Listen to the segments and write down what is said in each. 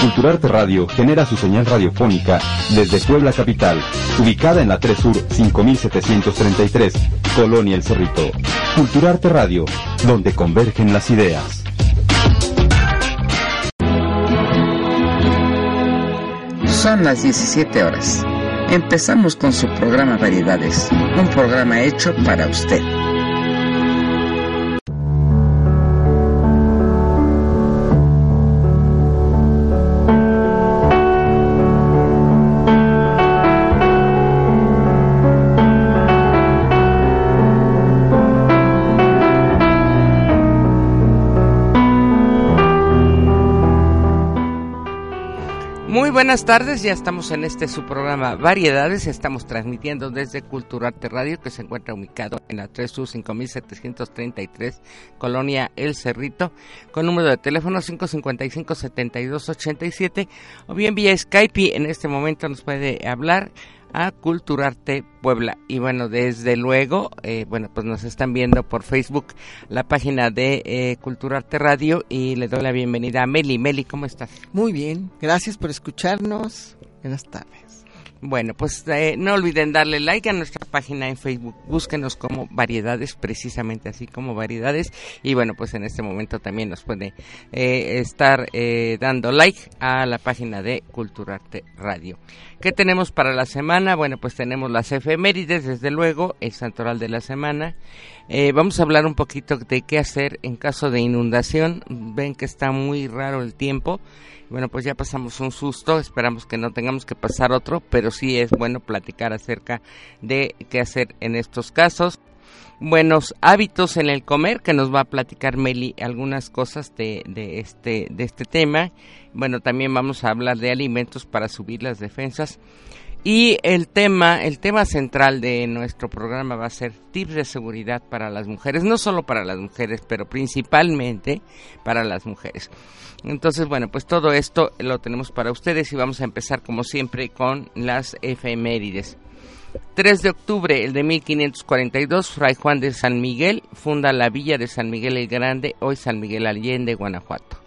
Culturarte Radio genera su señal radiofónica desde Puebla Capital, ubicada en la 3 Sur 5733, Colonia El Cerrito. Culturarte Radio, donde convergen las ideas. Son las 17 horas. Empezamos con su programa Variedades, un programa hecho para usted. Buenas tardes, ya estamos en este su programa Variedades, estamos transmitiendo desde Culturarte Radio que se encuentra ubicado en la 3 Sur 5733, Colonia El Cerrito, con número de teléfono 555-7287 o bien vía Skype en este momento nos puede hablar a Culturarte Puebla. Y bueno, desde luego, eh, bueno, pues nos están viendo por Facebook la página de eh, Culturarte Radio y le doy la bienvenida a Meli. Meli, ¿cómo estás? Muy bien, gracias por escucharnos. Buenas tardes. Bueno, pues eh, no olviden darle like a nuestra página en Facebook. Búsquenos como variedades, precisamente así como variedades. Y bueno, pues en este momento también nos puede eh, estar eh, dando like a la página de Culturarte Radio. ¿Qué tenemos para la semana? Bueno, pues tenemos las efemérides, desde luego, el santoral de la semana. vamos a hablar un poquito de qué hacer en caso de inundación. Ven que está muy raro el tiempo. Bueno, pues ya pasamos un susto, esperamos que no tengamos que pasar otro, pero sí es bueno platicar acerca de qué hacer en estos casos. Buenos hábitos en el comer, que nos va a platicar Meli algunas cosas de, de, este, de este tema. Bueno, también vamos a hablar de alimentos para subir las defensas. Y el tema, el tema central de nuestro programa va a ser tips de seguridad para las mujeres, no solo para las mujeres, pero principalmente para las mujeres. Entonces, bueno, pues todo esto lo tenemos para ustedes y vamos a empezar como siempre con las efemérides. 3 de octubre, el de 1542, Fray Juan de San Miguel funda la villa de San Miguel el Grande, hoy San Miguel Allende, Guanajuato.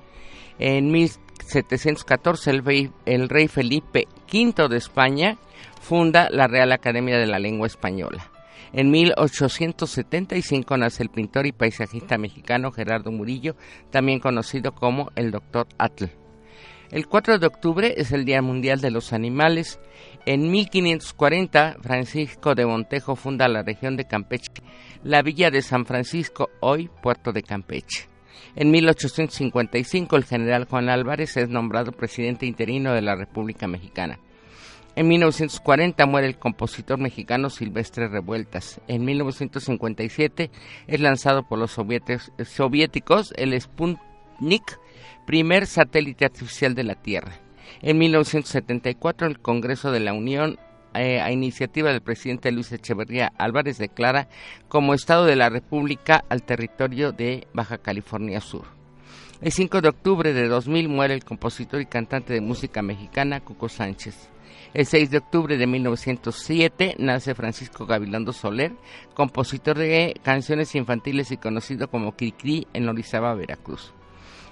En 1714, el rey, el rey Felipe V de España funda la Real Academia de la Lengua Española. En 1875 nace el pintor y paisajista mexicano Gerardo Murillo, también conocido como el Dr. Atl. El 4 de octubre es el Día Mundial de los Animales. En 1540, Francisco de Montejo funda la región de Campeche, la villa de San Francisco, hoy puerto de Campeche. En 1855, el general Juan Álvarez es nombrado presidente interino de la República Mexicana. En 1940 muere el compositor mexicano Silvestre Revueltas. En 1957 es lanzado por los soviéticos el Sputnik, primer satélite artificial de la Tierra. En 1974 el Congreso de la Unión eh, a iniciativa del presidente Luis Echeverría Álvarez declara como Estado de la República al territorio de Baja California Sur. El 5 de octubre de 2000 muere el compositor y cantante de música mexicana Cuco Sánchez. El 6 de octubre de 1907 nace Francisco Gavilando Soler, compositor de canciones infantiles y conocido como Cricri en Orizaba, Veracruz.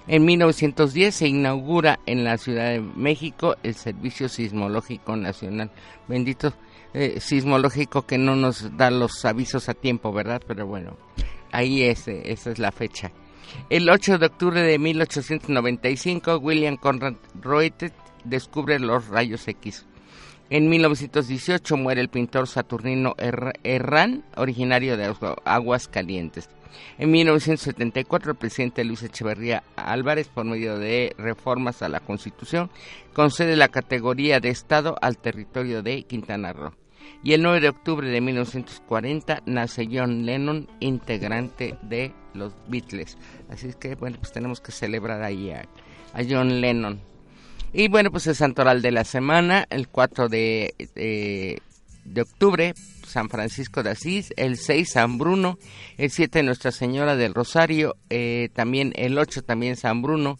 En 1910 se inaugura en la Ciudad de México el Servicio Sismológico Nacional. Bendito eh, sismológico que no nos da los avisos a tiempo, ¿verdad? Pero bueno, ahí es, eh, esa es la fecha. El 8 de octubre de 1895, William Conrad Reuter descubre los rayos X. En 1918 muere el pintor Saturnino Herrán, originario de Aguas Calientes. En 1974, el presidente Luis Echeverría Álvarez, por medio de reformas a la Constitución, concede la categoría de Estado al territorio de Quintana Roo. Y el 9 de octubre de 1940 nace John Lennon, integrante de los Beatles. Así es que, bueno, pues tenemos que celebrar ahí a, John Lennon. Y bueno, pues el santoral de la semana, el 4 de, de octubre, San Francisco de Asís, el 6 San Bruno, el 7 Nuestra Señora del Rosario, eh, también el 8 también San Bruno,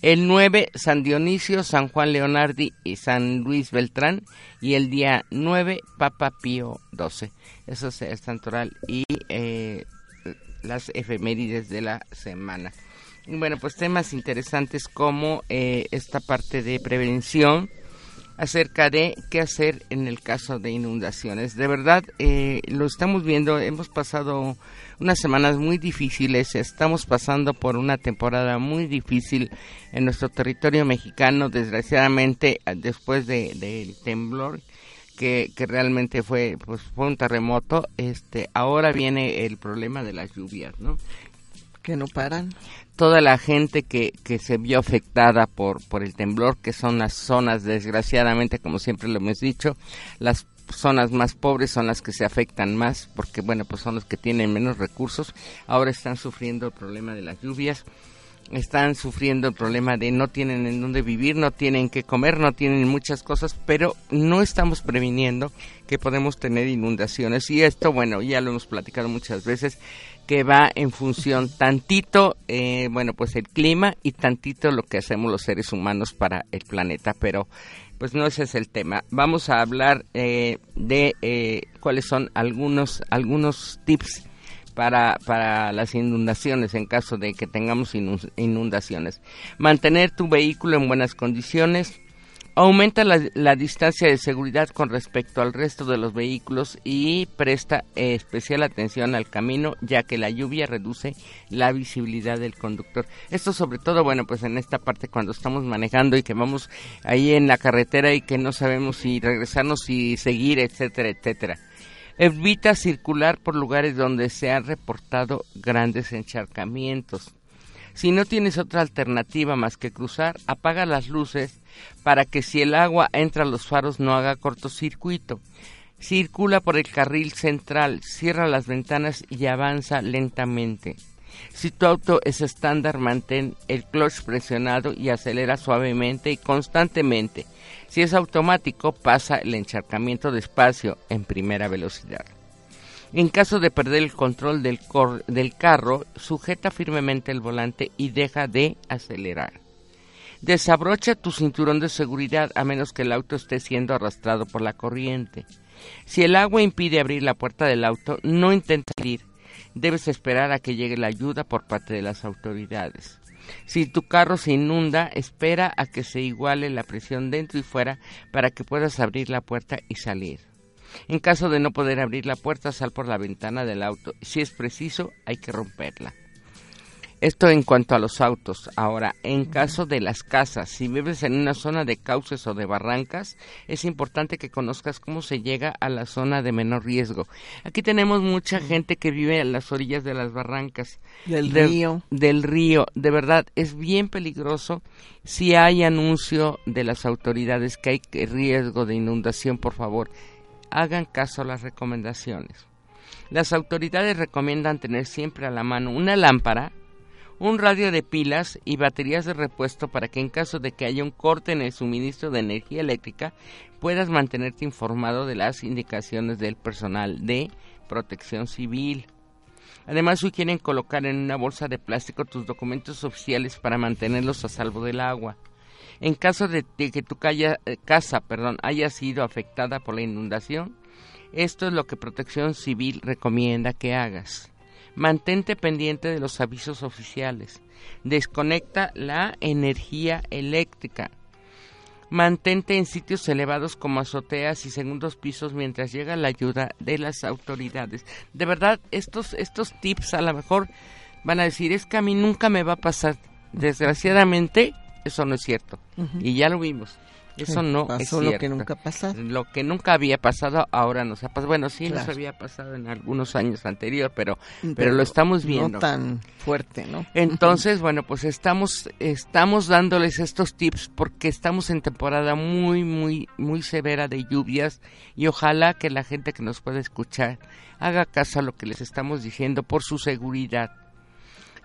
el 9 San Dionisio, San Juan Leonardi y San Luis Beltrán y el día 9 Papa Pío XII. Eso es el santoral y eh, las efemérides de la semana. Bueno, pues temas interesantes como eh, esta parte de prevención, acerca de qué hacer en el caso de inundaciones. De verdad, eh, lo estamos viendo, hemos pasado unas semanas muy difíciles, estamos pasando por una temporada muy difícil en nuestro territorio mexicano, desgraciadamente después del de, temblor. Que, que, realmente fue pues fue un terremoto este ahora viene el problema de las lluvias no que no paran toda la gente que, que se vio afectada por, por el temblor, que son las zonas, desgraciadamente, como siempre lo hemos dicho, las zonas más pobres son las que se afectan más, porque bueno, pues son los que tienen menos recursos, ahora están sufriendo el problema de las lluvias, están sufriendo el problema de no tienen en dónde vivir, no tienen que comer, no tienen muchas cosas, pero no estamos previniendo que podemos tener inundaciones. Y esto, bueno, ya lo hemos platicado muchas veces, que va en función tantito, eh, bueno, pues el clima y tantito lo que hacemos los seres humanos para el planeta, pero pues no ese es el tema. Vamos a hablar eh, de eh, cuáles son algunos algunos tips para, para las inundaciones en caso de que tengamos inundaciones. Mantener tu vehículo en buenas condiciones, Aumenta la, distancia de seguridad con respecto al resto de los vehículos y presta especial atención al camino ya que la lluvia reduce la visibilidad del conductor. Esto sobre todo, bueno, pues en esta parte cuando estamos manejando y que vamos ahí en la carretera y que no sabemos si regresarnos, si seguir, etcétera, etcétera. Evita circular por lugares donde se han reportado grandes encharcamientos. Si no tienes otra alternativa más que cruzar, apaga las luces para que si el agua entra a los faros no haga cortocircuito. Circula por el carril central, cierra las ventanas y avanza lentamente. Si tu auto es estándar, mantén el clutch presionado y acelera suavemente y constantemente. Si es automático, pasa el encharcamiento despacio en primera velocidad. En caso de perder el control del, del carro, sujeta firmemente el volante y deja de acelerar. Desabrocha tu cinturón de seguridad a menos que el auto esté siendo arrastrado por la corriente. Si el agua impide abrir la puerta del auto, no intentes salir. Debes esperar a que llegue la ayuda por parte de las autoridades. Si tu carro se inunda, espera a que se iguale la presión dentro y fuera para que puedas abrir la puerta y salir. En caso de no poder abrir la puerta, sal por la ventana del auto. Si es preciso, hay que romperla. Esto en cuanto a los autos. Ahora, en caso de las casas, si vives en una zona de cauces o de barrancas, es importante que conozcas cómo se llega a la zona de menor riesgo. Aquí tenemos mucha gente que vive en las orillas de las barrancas. Del río. Del río. De verdad, es bien peligroso. Si hay anuncio de las autoridades que hay riesgo de inundación, por favor, hagan caso a las recomendaciones. Las autoridades recomiendan tener siempre a la mano una lámpara, un radio de pilas y baterías de repuesto para que en caso de que haya un corte en el suministro de energía eléctrica puedas mantenerte informado de las indicaciones del personal de protección civil. Además, sugieren colocar en una bolsa de plástico tus documentos oficiales para mantenerlos a salvo del agua. En caso de, que tu eh, casa haya sido afectada por la inundación, esto es lo que Protección Civil recomienda que hagas. Mantente pendiente de los avisos oficiales. Desconecta la energía eléctrica. Mantente en sitios elevados como azoteas y segundos pisos mientras llega la ayuda de las autoridades. De verdad, estos tips a lo mejor van a decir, es que a mí nunca me va a pasar. Desgraciadamente, eso no es cierto. Y ya lo vimos. Eso no es cierto. lo que nunca pasado. Lo que nunca había pasado ahora nos ha pasado. Bueno, sí nos había pasado en algunos años anterior, pero, pero, lo estamos viendo. No tan fuerte, ¿no? Entonces, bueno, pues estamos estamos dándoles estos tips porque estamos en temporada muy muy muy severa de lluvias y ojalá que la gente que nos pueda escuchar haga caso a lo que les estamos diciendo por su seguridad.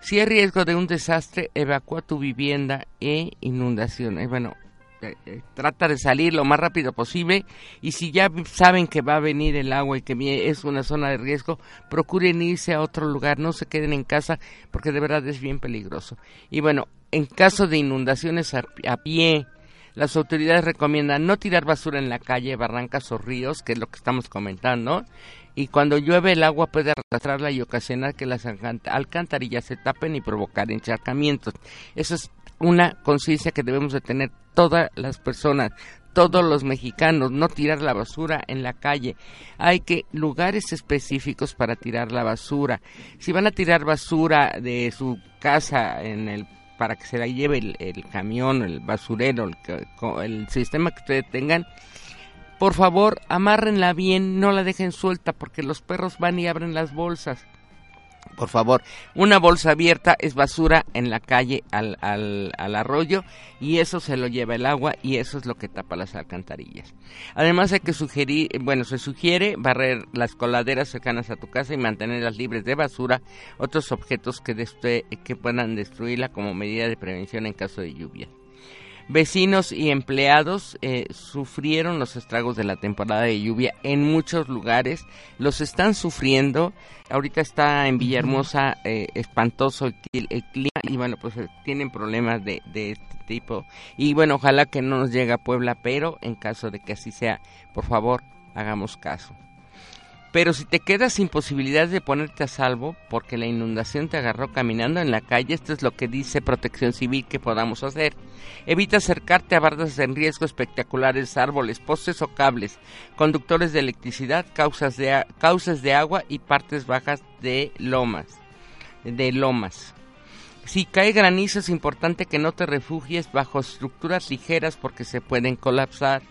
Si hay riesgo de un desastre, evacúa tu vivienda e inundación. Bueno, eh, eh, trata de salir lo más rápido posible y si ya saben que va a venir el agua y que es una zona de riesgo, procuren irse a otro lugar, no se queden en casa porque de verdad es bien peligroso. Y bueno, en caso de inundaciones a pie, las autoridades recomiendan no tirar basura en la calle, barrancas o ríos, que es lo que estamos comentando, y cuando llueve el agua puede arrastrarla y ocasionar que las alcantarillas se tapen y provocar encharcamientos. Eso es una conciencia que debemos de tener todas las personas, todos los mexicanos, no tirar la basura en la calle. Hay que lugares específicos para tirar la basura. Si van a tirar basura de su casa en el para que se la lleve el, camión, el basurero, el, el sistema que ustedes tengan, por favor, amárrenla bien, no la dejen suelta porque los perros van y abren las bolsas. Por favor, una bolsa abierta es basura en la calle al, al, al, arroyo y eso se lo lleva el agua y eso es lo que tapa las alcantarillas. Además hay que sugerir, bueno, se sugiere barrer las coladeras cercanas a tu casa y mantenerlas libres de basura, otros objetos que, que puedan destruirla como medida de prevención en caso de lluvia. Vecinos y empleados eh, sufrieron los estragos de la temporada de lluvia en muchos lugares, los están sufriendo. Ahorita está en Villahermosa eh, espantoso el, clima y bueno, pues eh, tienen problemas de, de este tipo. Y bueno, ojalá que no nos llegue a Puebla, pero en caso de que así sea, por favor, hagamos caso. Pero si te quedas sin posibilidad de ponerte a salvo porque la inundación te agarró caminando en la calle, esto es lo que dice Protección Civil que podamos hacer. Evita acercarte a bardas en riesgo espectaculares, árboles, postes o cables, conductores de electricidad, causas de, causas de agua y partes bajas de lomas. De lomas. Si cae granizo es importante que no te refugies bajo estructuras ligeras porque se pueden colapsar.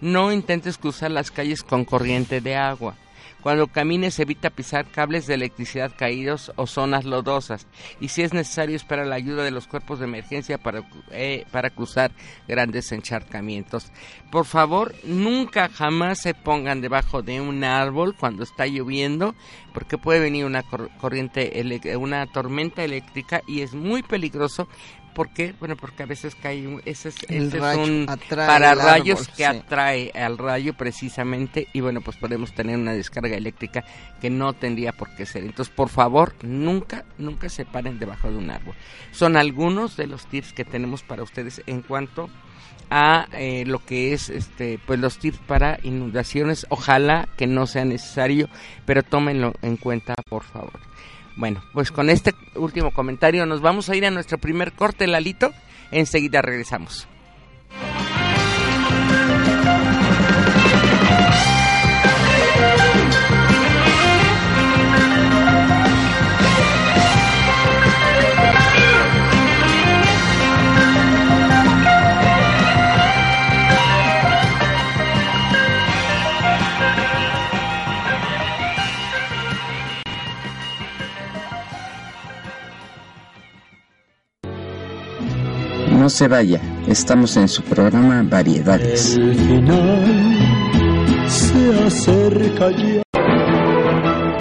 No intentes cruzar las calles con corriente de agua. Cuando camines evita pisar cables de electricidad caídos o zonas lodosas y si es necesario espera la ayuda de los cuerpos de emergencia para, eh, para cruzar grandes encharcamientos. Por favor, nunca jamás se pongan debajo de un árbol cuando está lloviendo porque puede venir una corriente, una tormenta eléctrica y es muy peligroso ¿Por qué? Bueno, porque a veces cae un, ese es, un para rayos que atrae al rayo precisamente y bueno, pues podemos tener una descarga eléctrica que no tendría por qué ser. Entonces, por favor, nunca, nunca se paren debajo de un árbol. Son algunos de los tips que tenemos para ustedes en cuanto a eh, lo que es este pues los tips para inundaciones ojalá que no sea necesario pero tómenlo en cuenta por favor bueno, pues con este último comentario nos vamos a ir a nuestro primer corte, Lalito. Enseguida regresamos. No se vaya, estamos en su programa Variedades.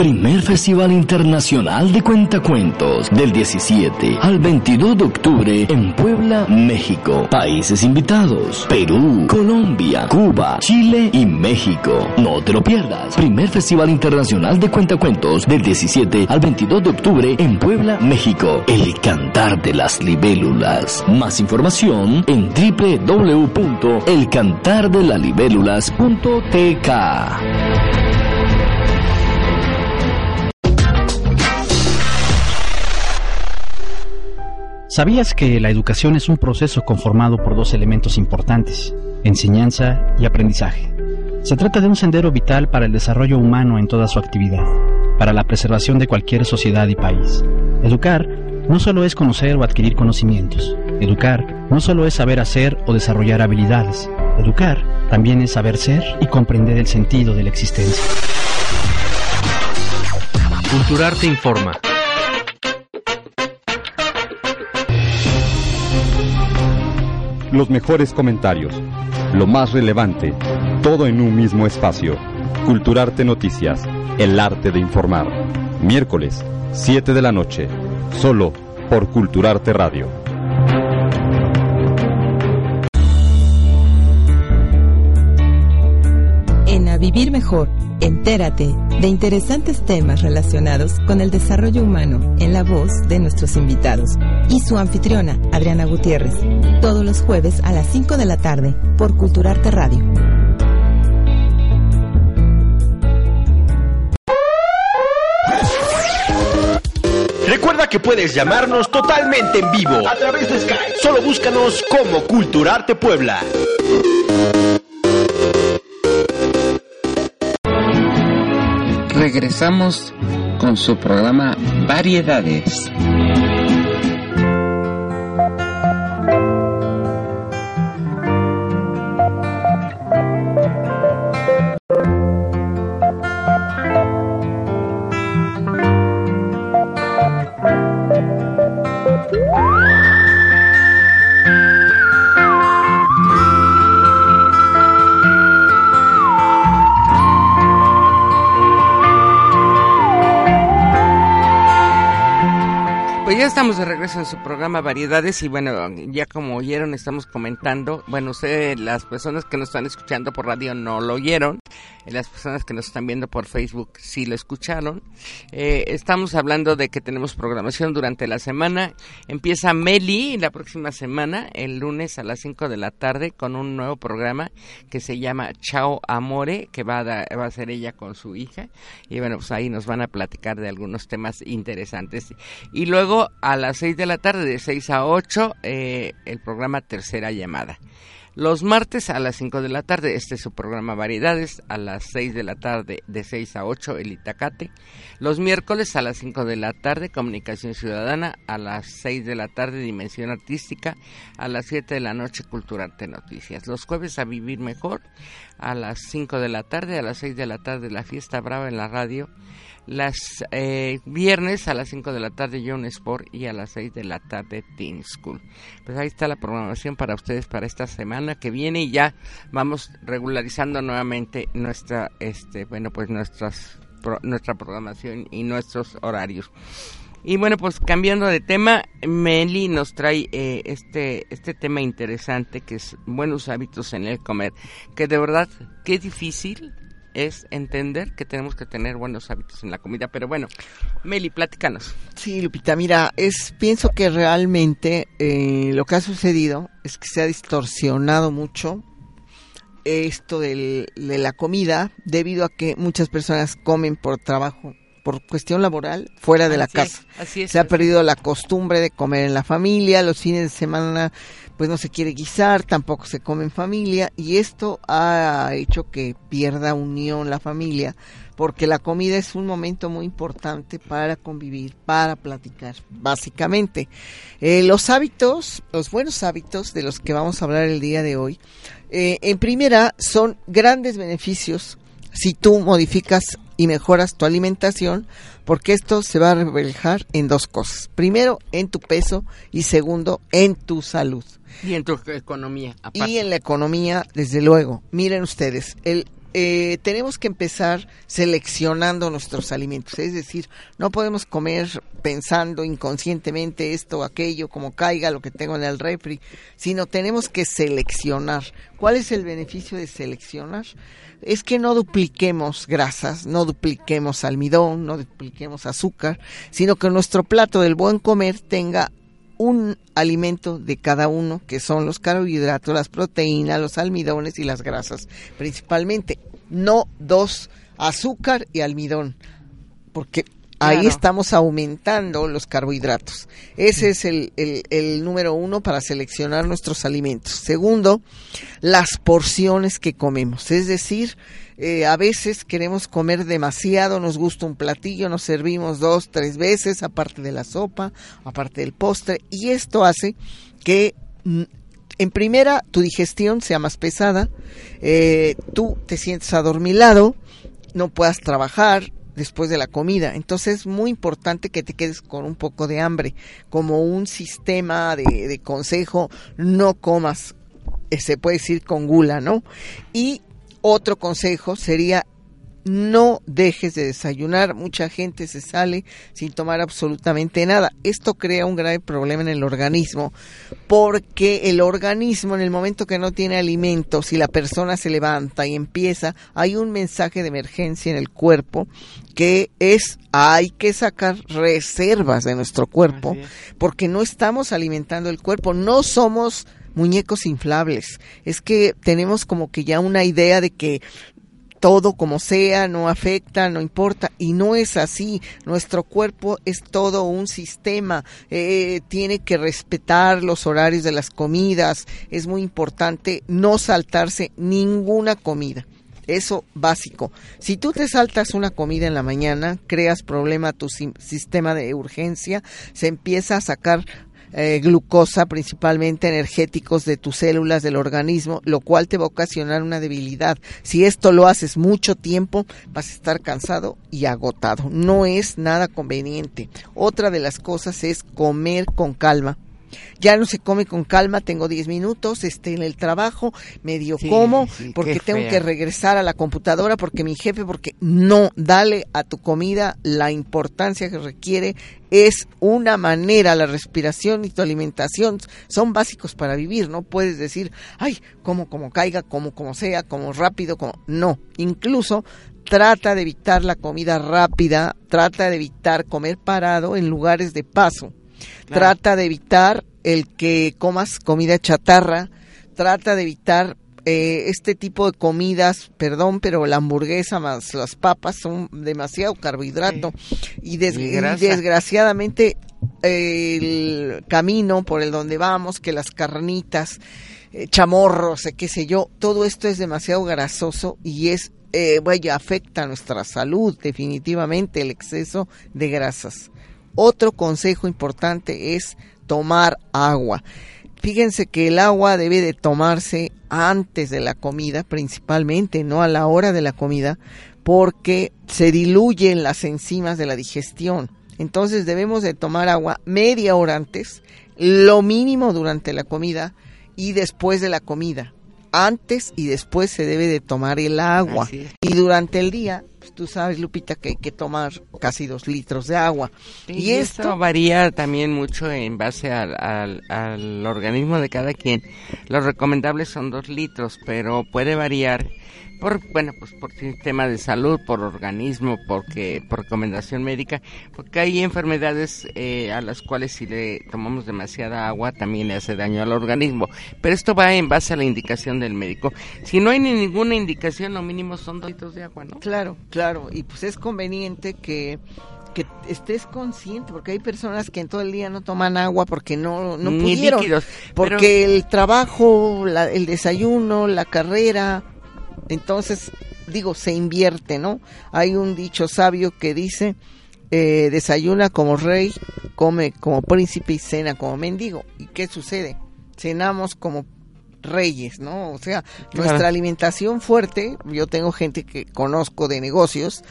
Primer Festival Internacional de Cuentacuentos del 17 al 22 de octubre en Puebla, México. Países invitados: Perú, Colombia, Cuba, Chile y México. No te lo pierdas. Primer Festival Internacional de Cuentacuentos del 17 al 22 de octubre en Puebla, México. El cantar de las libélulas. Más información en www.elcantardelalibélulas.tk. ¿Sabías que la educación es un proceso conformado por dos elementos importantes, enseñanza y aprendizaje? Se trata de un sendero vital para el desarrollo humano en toda su actividad, para la preservación de cualquier sociedad y país. Educar no solo es conocer o adquirir conocimientos. Educar no solo es saber hacer o desarrollar habilidades. Educar también es saber ser y comprender el sentido de la existencia. Culturarte informa. Los mejores comentarios, lo más relevante, todo en un mismo espacio. Culturarte Noticias, el arte de informar. Miércoles, 7 de la noche, solo por Culturarte Radio. En A Vivir Mejor, entérate de interesantes temas relacionados con el desarrollo humano en la voz de nuestros invitados y su anfitriona, Adriana Gutiérrez, todos los jueves a las 5 de la tarde por Culturarte Radio. Recuerda que puedes llamarnos totalmente en vivo a través de Skype. Solo búscanos como Culturarte Puebla. Regresamos con su programa Variedades. Ya estamos de regreso en su programa Variedades y bueno, ya como oyeron estamos comentando, bueno, ustedes, las personas que nos están escuchando por radio no lo oyeron, las personas que nos están viendo por Facebook sí lo escucharon. Eh, estamos hablando de que tenemos programación durante la semana. Empieza Meli la próxima semana, el lunes a las 5 de la tarde, con un nuevo programa que se llama Chao Amore, que va a, da- va a ser ella con su hija. Y bueno, pues ahí nos van a platicar de algunos temas interesantes. Y luego a las 6 de la tarde, de 6 a 8, eh, el programa Tercera Llamada. Los martes a las 5 de la tarde, este es su programa Variedades, a las 6 de la tarde, de 6 a 8, el Itacate. Los miércoles a las 5 de la tarde, Comunicación Ciudadana, a las 6 de la tarde, Dimensión Artística, a las 7 de la noche, Culturarte Noticias. Los jueves a Vivir Mejor, a las 5 de la tarde, a las 6 de la tarde, La Fiesta Brava en la radio. Las eh, viernes a las 5 de la tarde Young Sport y a las 6 de la tarde Teen School. Pues ahí está la programación para ustedes para esta semana que viene y ya vamos regularizando nuevamente nuestra este bueno pues nuestras pro- nuestra programación y nuestros horarios. Y bueno, pues cambiando de tema, Meli nos trae eh, este este tema interesante que es buenos hábitos en el comer, que de verdad qué difícil es entender que tenemos que tener buenos hábitos en la comida, pero bueno, Meli, platícanos. Sí, Lupita, mira, es pienso que realmente eh, lo que ha sucedido es que se ha distorsionado mucho esto de la comida debido a que muchas personas comen por trabajo, por cuestión laboral, fuera de la es, casa. así es, se ha así perdido la costumbre de comer en la familia, los fines de semana pues no se quiere guisar, tampoco se come en familia y esto ha hecho que pierda unión la familia porque la comida es un momento muy importante para convivir, para platicar, básicamente. Eh, los hábitos, los buenos hábitos de los que vamos a hablar el día de hoy, eh, en primera son grandes beneficios si tú modificas y mejoras tu alimentación, porque esto se va a reflejar en dos cosas. Primero, en tu peso y segundo, en tu salud. Y en tu economía, aparte. Y en la economía, desde luego. Miren ustedes, el, eh, tenemos que empezar seleccionando nuestros alimentos. Es decir, no podemos comer pensando inconscientemente esto o aquello, como caiga lo que tengo en el refri, sino tenemos que seleccionar. ¿Cuál es el beneficio de seleccionar? Es que no dupliquemos grasas, no dupliquemos almidón, no dupliquemos azúcar, sino que nuestro plato del buen comer tenga un alimento de cada uno, que son los carbohidratos, las proteínas, los almidones y las grasas, principalmente. No dos, azúcar y almidón, porque ahí Claro. estamos aumentando los carbohidratos. Ese es el, el- el número uno para seleccionar nuestros alimentos. Segundo, las porciones que comemos, es decir, eh, a veces queremos comer demasiado, nos gusta un platillo, nos servimos dos, tres veces, aparte de la sopa, aparte del postre, y esto hace que mm, en primera, tu digestión sea más pesada, eh, tú te sientes adormilado, no puedas trabajar después de la comida. Entonces es muy importante que te quedes con un poco de hambre. Como un sistema de, de consejo, no comas, eh, se puede decir con gula, ¿no? Y otro consejo sería no dejes de desayunar. Mucha gente se sale sin tomar absolutamente nada. Esto crea un grave problema en el organismo porque el organismo en el momento que no tiene alimentos, si la persona se levanta y empieza, hay un mensaje de emergencia en el cuerpo que es hay que sacar reservas de nuestro cuerpo porque no estamos alimentando el cuerpo, no somos muñecos inflables. Es que tenemos como que ya una idea de que todo como sea, no afecta, no importa. Y no es así. Nuestro cuerpo es todo un sistema. Eh, tiene que respetar los horarios de las comidas. Es muy importante no saltarse ninguna comida. Eso básico. Si tú te saltas una comida en la mañana, creas problema a tu sistema de urgencia, se empieza a sacar eh, glucosa, principalmente energéticos de tus células del organismo, lo cual te va a ocasionar una debilidad. Si esto lo haces mucho tiempo, vas a estar cansado y agotado. No es nada conveniente. Otra de las cosas es comer con calma ya no se come con calma, tengo 10 minutos, esté en el trabajo, medio como, porque tengo que regresar a la computadora, porque mi jefe, porque no, dale a tu comida la importancia que requiere, es una manera, la respiración y tu alimentación son básicos para vivir, no puedes decir, ay, como como caiga, como como sea, como rápido, como no, incluso trata de evitar la comida rápida, trata de evitar comer parado en lugares de paso Trata de evitar el que comas comida chatarra, trata de evitar eh, este tipo de comidas, perdón, pero la hamburguesa más las papas son demasiado carbohidrato. Y, desgraciadamente el camino por el donde vamos, que las carnitas, eh, chamorros, qué sé yo, todo esto es demasiado grasoso y es, eh, vaya, afecta a nuestra salud definitivamente el exceso de grasas. Otro consejo importante es tomar agua. Fíjense que el agua debe de tomarse antes de la comida, principalmente, no a la hora de la comida, porque se diluyen las enzimas de la digestión. Entonces debemos de tomar agua media hora antes, lo mínimo durante la comida y después de la comida. Antes y después se debe de tomar el agua. Y durante el día pues, tú sabes, Lupita, que hay que tomar casi dos litros de agua. y, esto varía también mucho en base al, al, organismo de cada quien. Los recomendables son dos litros, pero puede variar por bueno pues por sistema de salud por organismo porque por recomendación médica porque hay enfermedades eh, a las cuales si le tomamos demasiada agua también le hace daño al organismo. Pero esto va en base a la indicación del médico. Si no hay ni ninguna indicación lo mínimo son dos litros de agua no claro claro. Y pues es conveniente que que estés consciente, porque hay personas que en todo el día no toman agua porque no, no pudieron, porque el trabajo, el desayuno, la carrera, entonces, digo, se invierte, ¿no? Hay un dicho sabio que dice, eh, desayuna como rey, come como príncipe y cena como mendigo. ¿Y qué sucede? Cenamos como reyes, ¿no? O sea, nuestra alimentación fuerte, yo tengo gente que conozco de negocios,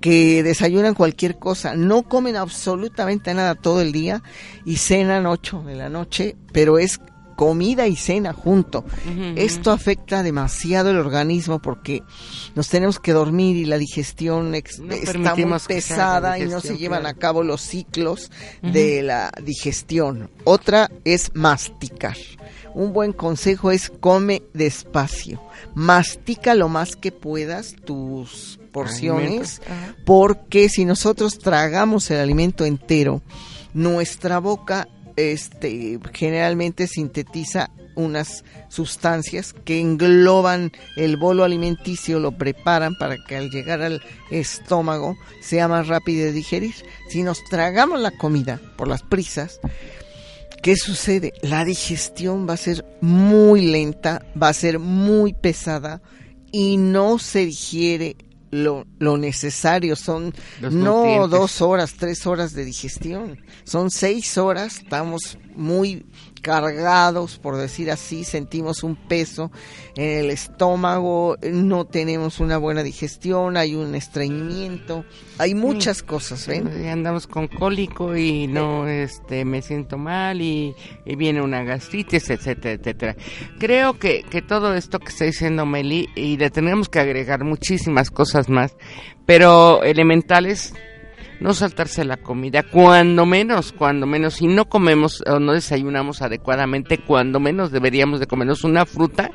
que desayunan cualquier cosa, no comen absolutamente nada todo el día y cenan 8 de la noche, pero es comida y cena junto. Esto afecta demasiado el organismo porque nos tenemos que dormir y la digestión está muy pesada y no se llevan a cabo los ciclos de la digestión. Otra es masticar. Un buen consejo es come despacio. Mastica lo más que puedas tus porciones porque si nosotros tragamos el alimento entero, nuestra boca este, generalmente sintetiza unas sustancias que engloban el bolo alimenticio, lo preparan para que al llegar al estómago sea más rápido de digerir. Si nos tragamos la comida por las prisas, ¿qué sucede? La digestión va a ser muy lenta, va a ser muy pesada y no se digiere lo, lo necesario, son no dos horas, tres horas de digestión, son seis horas, estamos muy cargados, por decir así, sentimos un peso en el estómago, no tenemos una buena digestión, hay un estreñimiento, hay muchas cosas, ¿ven? andamos con cólico y no, este, me siento mal y, viene una gastritis, etcétera, etcétera. Creo que, que todo esto que está diciendo Meli, y le tenemos que agregar muchísimas cosas más, pero elementales, no saltarse la comida, cuando menos, cuando menos, si no comemos o no desayunamos adecuadamente, cuando menos deberíamos de comernos una fruta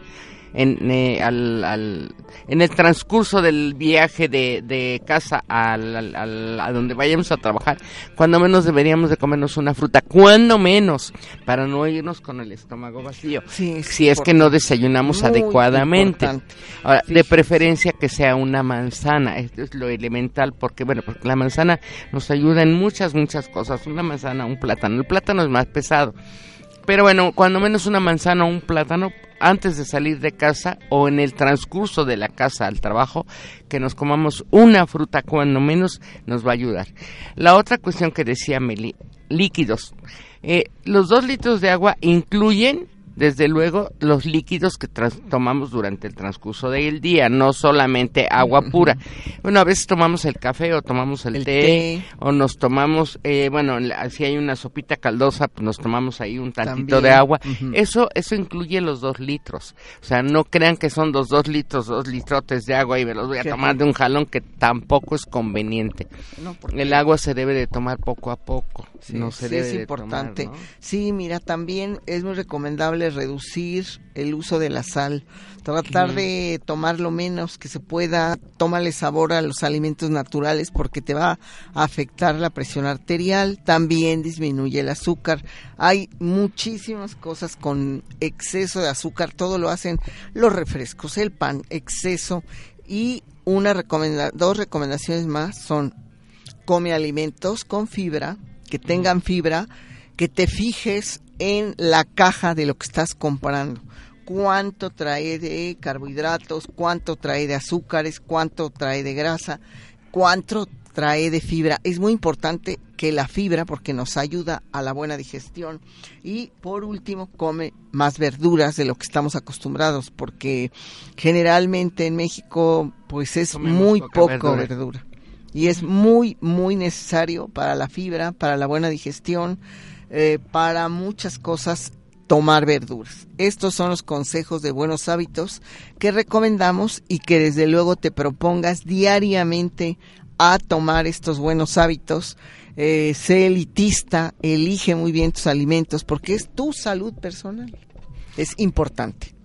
en, eh, al, en el transcurso del viaje de, de casa al, a donde vayamos a trabajar, cuando menos deberíamos de comernos una fruta, cuando menos, para no irnos con el estómago vacío, si es que no desayunamos adecuadamente. Ahora, de preferencia que sea una manzana, esto es lo elemental, porque bueno, porque la manzana nos ayuda en muchas, muchas cosas, una manzana, un plátano, el plátano es más pesado. Pero bueno, cuando menos una manzana o un plátano antes de salir de casa o en el transcurso de la casa al trabajo, que nos comamos una fruta cuando menos nos va a ayudar. La otra cuestión que decía Meli, líquidos. Eh, los dos litros de agua incluyen desde luego los líquidos que tomamos durante el transcurso del día, no solamente agua pura. Bueno, a veces tomamos el café o tomamos el, té, o nos tomamos, eh, bueno, si hay una sopita caldosa, pues nos tomamos ahí un tantito de agua. Eso eso incluye los dos litros. O sea, no crean que son los dos litros, dos litrotes de agua y me los voy a tomar de un jalón, que tampoco es conveniente. el agua se debe de tomar poco a poco. no se debe es importante. Sí, mira, también es muy recomendable reducir el uso de la sal, tratar de tomar lo menos que se pueda, tómale sabor a los alimentos naturales porque te va a afectar la presión arterial, también disminuye el azúcar. Hay muchísimas cosas con exceso de azúcar, todo lo hacen los refrescos, el pan, exceso y una recomenda dos recomendaciones más son come alimentos con fibra, que tengan fibra, que te fijes en la caja de lo que estás comprando. Cuánto trae de carbohidratos, cuánto trae de azúcares, cuánto trae de grasa, cuánto trae de fibra. Es muy importante que la fibra porque nos ayuda a la buena digestión. Y por último, come más verduras de lo que estamos acostumbrados porque generalmente en México pues es muy poco verdura. Y es muy, muy necesario para la fibra, para la buena digestión eh, para muchas cosas tomar verduras. Estos son los consejos de buenos hábitos que recomendamos y que desde luego te propongas diariamente a tomar estos buenos hábitos. Eh, sé elitista, elige muy bien tus alimentos porque es tu salud personal. Es importante.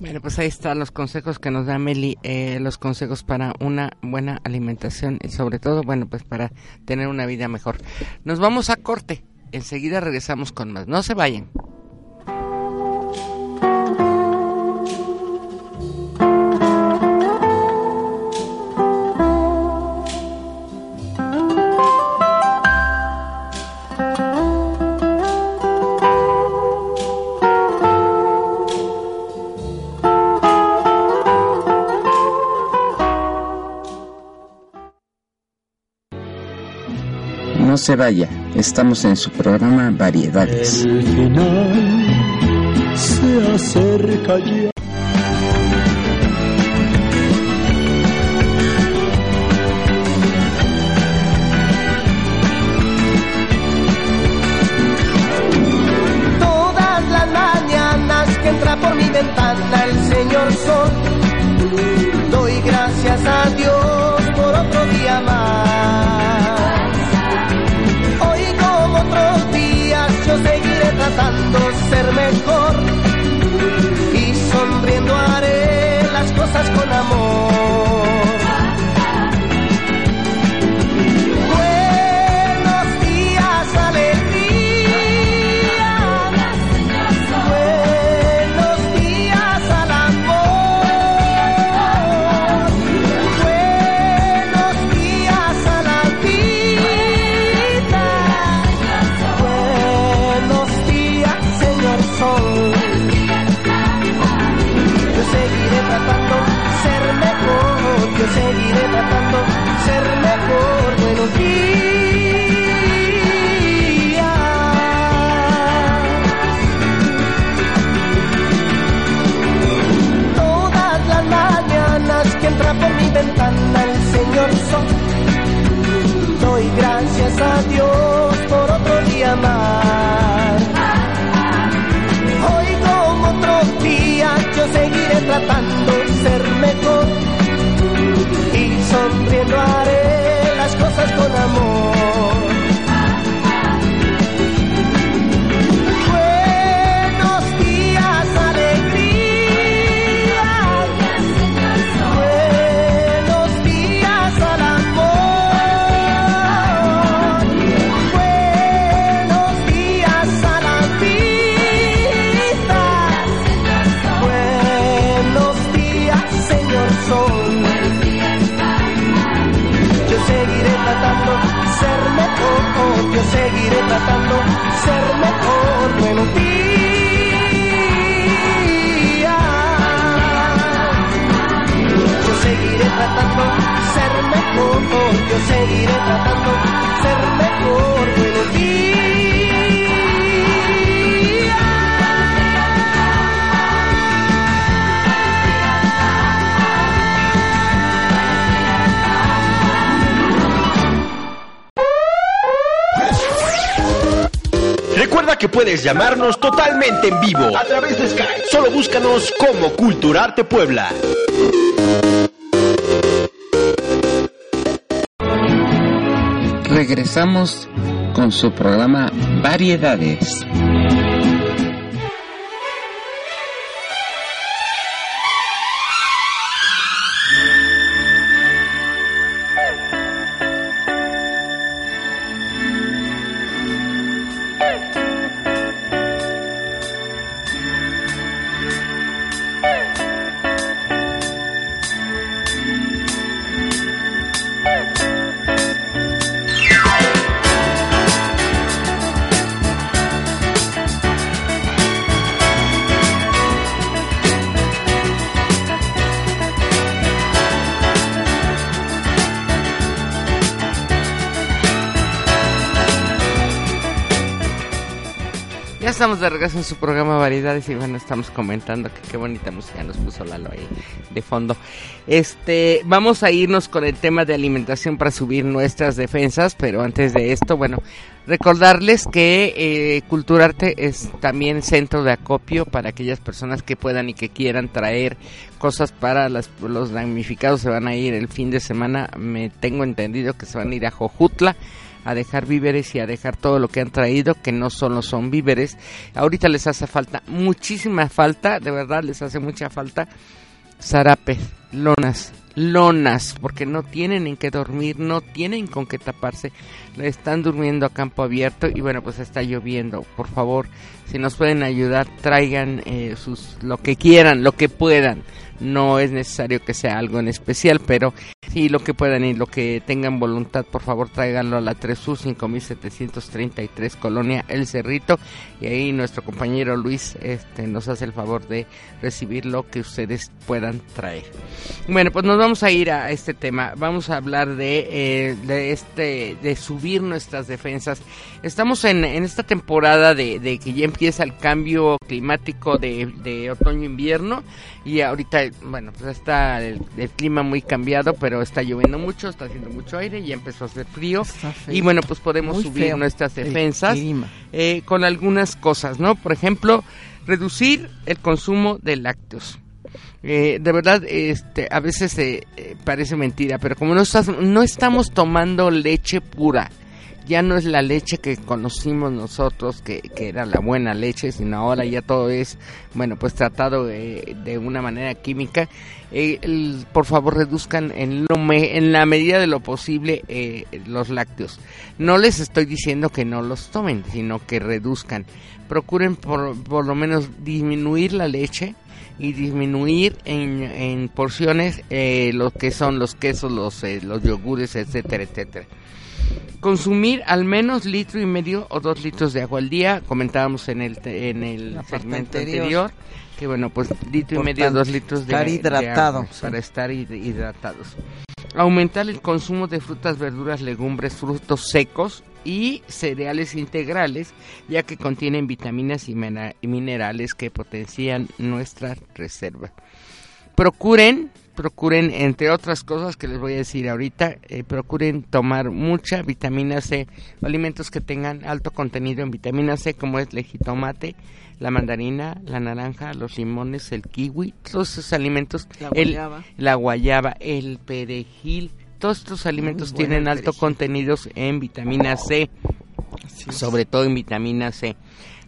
Bueno, pues ahí están los consejos que nos da Meli, eh, los consejos para una buena alimentación y sobre todo, bueno, pues para tener una vida mejor. Nos vamos a corte enseguida regresamos con más. No se vayan. No se vaya Estamos en su programa Variedades. Ser mejor y sonriendo haré las cosas con amor. yo seguiré tratando de ser mejor y sonriendo haré las cosas con amor. Puedes llamarnos totalmente en vivo a través de Skype. Solo búscanos como Culturarte Puebla. Regresamos con su programa Variedades. Estamos de regreso en su programa Variedades y bueno, estamos comentando que qué bonita música nos puso Lalo ahí de fondo. Este, vamos a irnos con el tema de alimentación para subir nuestras defensas, pero antes de esto, bueno, recordarles que eh, Culturarte es también centro de acopio para aquellas personas que puedan y que quieran traer cosas para las, los damnificados. Se van a ir el fin de semana, me tengo entendido que se van a ir a Jojutla a dejar víveres y a dejar todo lo que han traído, que no solo son víveres. Ahorita les hace falta, muchísima falta, de verdad les hace mucha falta zarapes, lonas, lonas, porque no tienen en qué dormir, no tienen con qué taparse, están durmiendo a campo abierto y bueno, pues está lloviendo. Por favor, si nos pueden ayudar, traigan eh, sus lo que quieran, lo que puedan no es necesario que sea algo en especial, pero si lo que puedan y lo que tengan voluntad, por favor tráiganlo a la 3U 5733 Colonia El Cerrito y ahí nuestro compañero Luis este, nos hace el favor de recibir lo que ustedes puedan traer. Bueno, pues nos vamos a ir a este tema, vamos a hablar de, eh, de este de subir nuestras defensas. Estamos en, en esta temporada de, de, que ya empieza el cambio climático de, de otoño-invierno y ahorita bueno, pues está el, clima muy cambiado, pero está lloviendo mucho, está haciendo mucho aire, y empezó a hacer frío. Y bueno, pues podemos subir nuestras defensas eh, con algunas cosas, ¿no? Por ejemplo, reducir el consumo de lácteos. Eh, de verdad, este, a veces eh, parece mentira, pero como no, no estamos tomando leche pura, ya no es la leche que conocimos nosotros, que, era la buena leche, sino ahora ya todo es, bueno, pues tratado de, una manera química. Eh, por favor, reduzcan en, lo en la medida de lo posible eh, los lácteos. No les estoy diciendo que no los tomen, sino que reduzcan. Procuren por, por lo menos disminuir la leche y disminuir en, porciones eh, lo que son los quesos, los, los yogures, etcétera, etcétera consumir al menos litro y medio o dos litros de agua al día. Comentábamos en el, en el segmento anterior. que bueno, pues litro y medio, dos litros de, estar hidratado, para estar hidratados. Aumentar el consumo de frutas, verduras, legumbres, frutos secos y cereales integrales, ya que contienen vitaminas y minerales que potencian nuestra reserva. Procuren procuren, entre otras cosas que les voy a decir ahorita, eh, procuren tomar mucha vitamina C, alimentos que tengan alto contenido en vitamina C, como es el jitomate, la mandarina, la naranja, los limones, el kiwi, todos esos alimentos, la guayaba, el, la guayaba, el perejil, todos estos alimentos tienen alto contenido en vitamina C, sobre todo en vitamina C.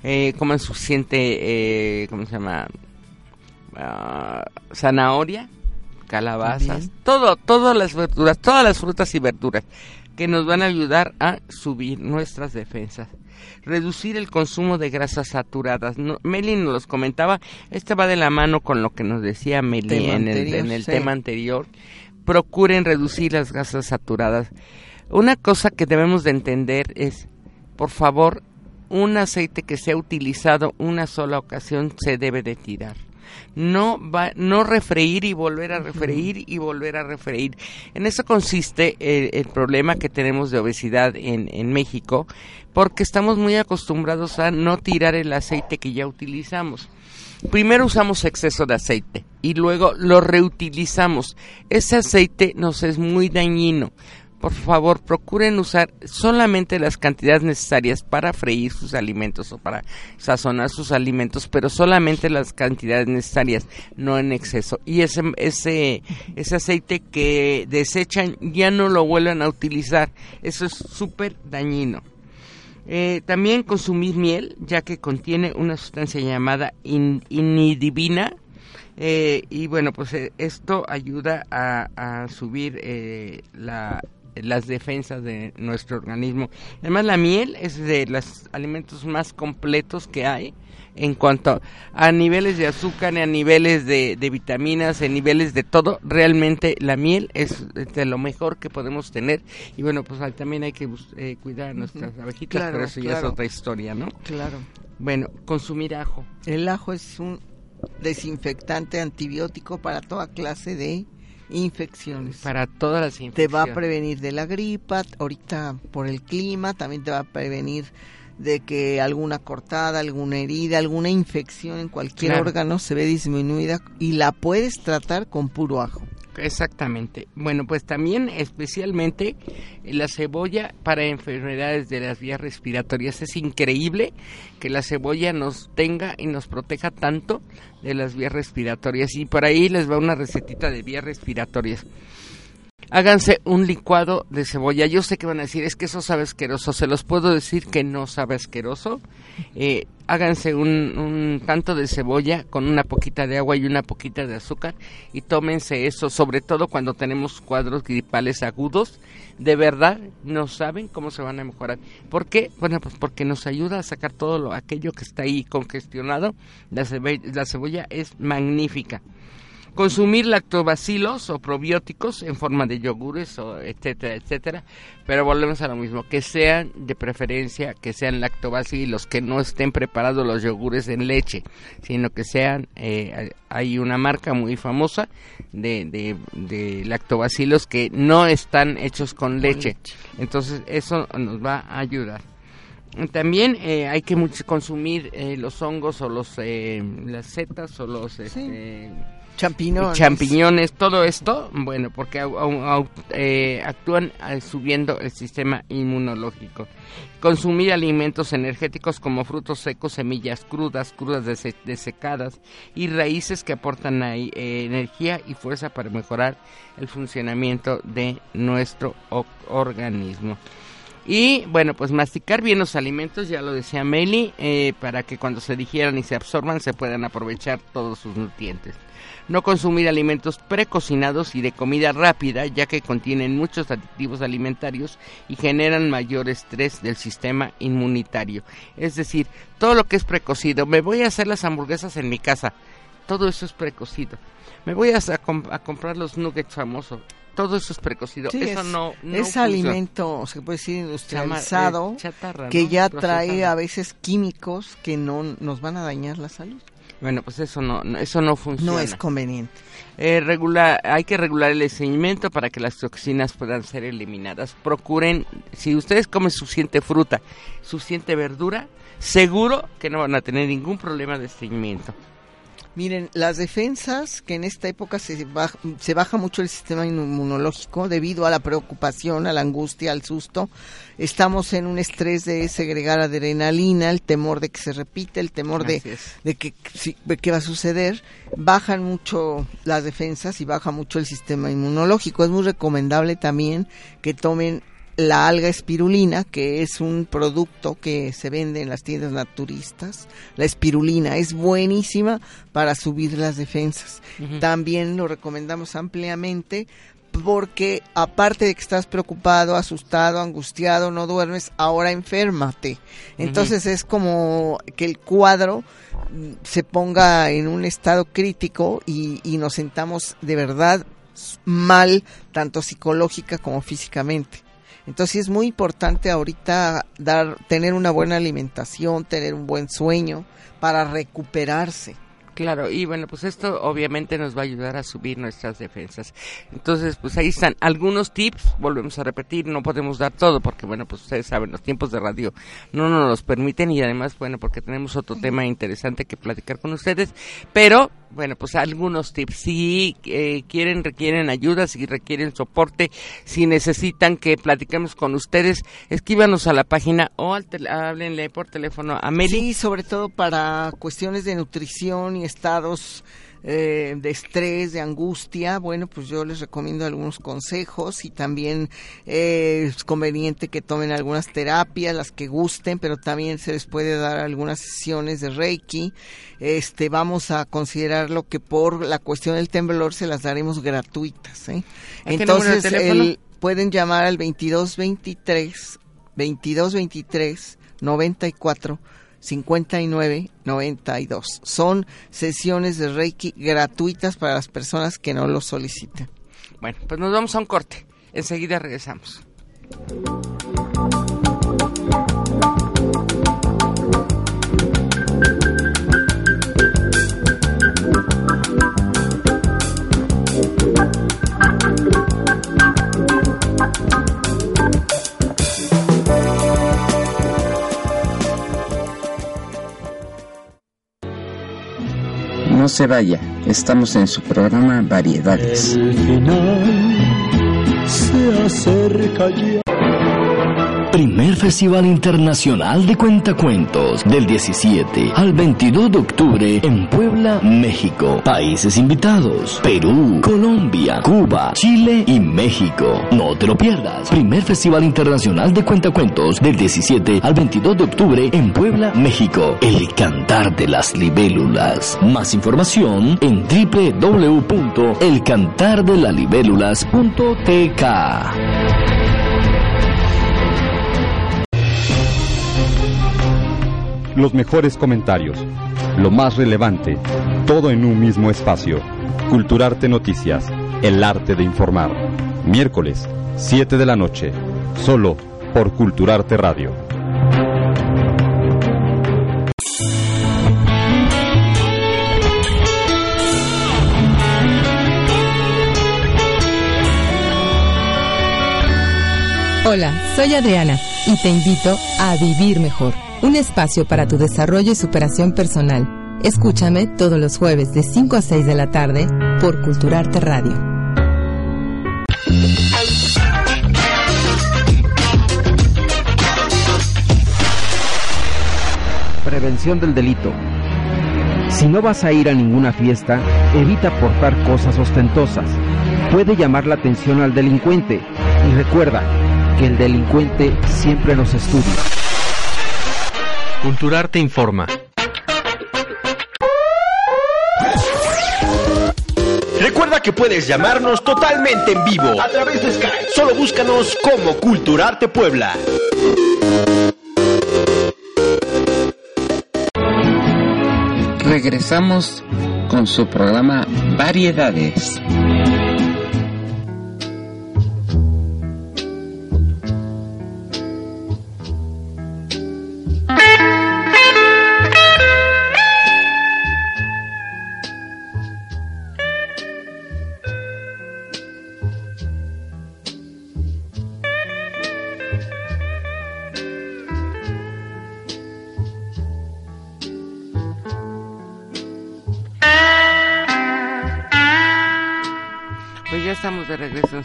Eh, coman suficiente, eh, ¿cómo se llama? Ah, zanahoria, calabazas, todo, todas las verduras, todas las frutas y verduras que nos van a ayudar a subir nuestras defensas. Reducir el consumo de grasas saturadas. Meli nos los comentaba, este va de la mano con lo que nos decía Meli en el, tema anterior. Procuren reducir las grasas saturadas. Una cosa que debemos de entender es, por favor, un aceite que sea utilizado una sola ocasión se debe de tirar no va, no refreír y volver a refreír y volver a refreír. En eso consiste el, problema que tenemos de obesidad en, en México, porque estamos muy acostumbrados a no tirar el aceite que ya utilizamos. Primero usamos exceso de aceite y luego lo reutilizamos. Ese aceite nos es muy dañino por favor procuren usar solamente las cantidades necesarias para freír sus alimentos o para sazonar sus alimentos, pero solamente las cantidades necesarias, no en exceso. Y ese, ese, ese aceite que desechan ya no lo vuelvan a utilizar. Eso es súper dañino. Eh, también consumir miel, ya que contiene una sustancia llamada inidibina. Eh, y bueno, pues eh, esto ayuda a, subir las defensas de nuestro organismo. Además, la miel es de los alimentos más completos que hay en cuanto a niveles de azúcar, a niveles de, vitaminas, en niveles de todo, realmente la miel es de lo mejor que podemos tener. Y bueno, pues también hay que eh, cuidar a nuestras abejitas, pero eso ya es otra historia, ¿no? Claro. Bueno, consumir ajo. El ajo es un desinfectante antibiótico para toda clase de infecciones. Para todas las infecciones. Te va a prevenir de la gripa, ahorita por el clima, también te va a prevenir de que alguna cortada, alguna herida, alguna infección en cualquier órgano se ve disminuida y la puedes tratar con puro ajo. Exactamente. Bueno, pues también especialmente la cebolla para enfermedades de las vías respiratorias. Es increíble que la cebolla nos tenga y nos proteja tanto de las vías respiratorias. Y por ahí les va una recetita de vías respiratorias háganse un licuado de cebolla. Yo sé que van a decir, es que eso sabe asqueroso. Se los puedo decir que no sabe asqueroso. Eh, háganse un, un, tanto de cebolla con una poquita de agua y una poquita de azúcar y tómense eso, sobre todo cuando tenemos cuadros gripales agudos. De verdad, no saben cómo se van a mejorar. ¿Por qué? Bueno, pues porque nos ayuda a sacar todo lo, aquello que está ahí congestionado. La la cebolla es magnífica. Consumir lactobacilos o probióticos en forma de yogures, o etcétera, etcétera. Pero volvemos a lo mismo, que sean de preferencia, que sean lactobacilos, que no estén preparados los yogures en leche, sino que sean, eh, hay una marca muy famosa de, de, lactobacilos que no están hechos con leche. Entonces eso nos va a ayudar. También eh, hay que consumir eh, los hongos o los las setas o los este, champiñones. champiñones, todo esto, bueno, porque eh, actúan eh, subiendo el sistema inmunológico. Consumir alimentos energéticos como frutos secos, semillas crudas, crudas desecadas y raíces que aportan eh, energía y fuerza para mejorar el funcionamiento de nuestro organismo. Y bueno, pues masticar bien los alimentos, ya lo decía Meli, para que cuando se digieran y se absorban se puedan aprovechar todos sus nutrientes no consumir alimentos precocinados y de comida rápida, ya que contienen muchos aditivos alimentarios y generan mayor estrés del sistema inmunitario. Es decir, todo lo que es precocido, me voy a hacer las hamburguesas en mi casa, todo eso es precocido. Me voy a, comprar los nuggets famosos, todo eso es precocido. eso es, no, es alimento, se puede decir industrializado, eh, que ya trae a veces químicos que no nos van a dañar la salud. Bueno, pues eso no, eso no funciona. No es conveniente. Eh, hay que regular el seguimiento para que las toxinas puedan ser eliminadas. Procuren, si ustedes comen suficiente fruta, suficiente verdura, seguro que no van a tener ningún problema de estreñimiento. Miren, las defensas, que en esta época se baja, se baja mucho el sistema inmunológico debido a la preocupación, a la angustia, al susto. Estamos en un estrés de segregar adrenalina, el temor de que se repite, el temor de, de que qué va a suceder. Bajan mucho las defensas y baja mucho el sistema inmunológico. Es muy recomendable también que tomen la alga espirulina, que es un producto que se vende en las tiendas naturistas. La espirulina es buenísima para subir las defensas. También lo recomendamos ampliamente porque aparte de que estás preocupado, asustado, angustiado, no duermes, ahora enférmate. Entonces es como que el cuadro mm, se ponga en un estado crítico y, y nos sentamos de verdad mal, tanto psicológica como físicamente. Entonces es muy importante ahorita dar, tener una buena alimentación, tener un buen sueño para recuperarse. Claro, y bueno, pues esto obviamente nos va a ayudar a subir nuestras defensas. Entonces, pues ahí están algunos tips, volvemos a repetir, no podemos dar todo porque, bueno, pues ustedes saben, los tiempos de radio no nos los permiten y además, bueno, porque tenemos otro tema interesante que platicar con ustedes, pero bueno, pues algunos tips. Si eh, quieren, requieren ayuda, si requieren soporte, si necesitan que platiquemos con ustedes, escríbanos a la página o al háblenle por teléfono a Meli. Sí, sobre todo para cuestiones de nutrición y estados eh, de estrés, de angustia, bueno, pues yo les recomiendo algunos consejos y también eh, es conveniente que tomen algunas terapias, las que gusten, pero también se les puede dar algunas sesiones de Reiki. Este, vamos a considerarlo que por la cuestión del temblor se las daremos gratuitas. ¿eh? Entonces, el, pueden llamar al 2223 2223 94 5992. Son sesiones de Reiki gratuitas para las personas que no lo soliciten. Bueno, pues nos vamos a un corte. Enseguida regresamos. No se vaya, estamos en su programa Variedades. Primer Festival Internacional de Cuentacuentos del 17 al 22 de octubre en Puebla, México. Países invitados: Perú, Colombia, Cuba, Chile y México. No te lo pierdas. Primer Festival Internacional de Cuentacuentos del 17 al 22 de octubre en Puebla, México. El cantar de las libélulas. Más información en www.elcantardelalibélulas.tk. los mejores comentarios, lo más relevante, todo en un mismo espacio. Culturarte Noticias, el arte de informar. Miércoles, 7 de la noche, solo por Culturarte Radio. Hola, soy Adriana y te invito a vivir mejor un espacio para tu desarrollo y superación personal. Escúchame todos los jueves de 5 a 6 de la tarde por Culturarte Radio. Prevención del delito. Si no vas a ir a ninguna fiesta, evita portar cosas ostentosas. Puede llamar la atención al delincuente y recuerda que el delincuente siempre nos estudia. Culturarte informa. Recuerda que puedes llamarnos totalmente en vivo a través de Skype. Solo búscanos como Culturarte Puebla. Regresamos con su programa Variedades.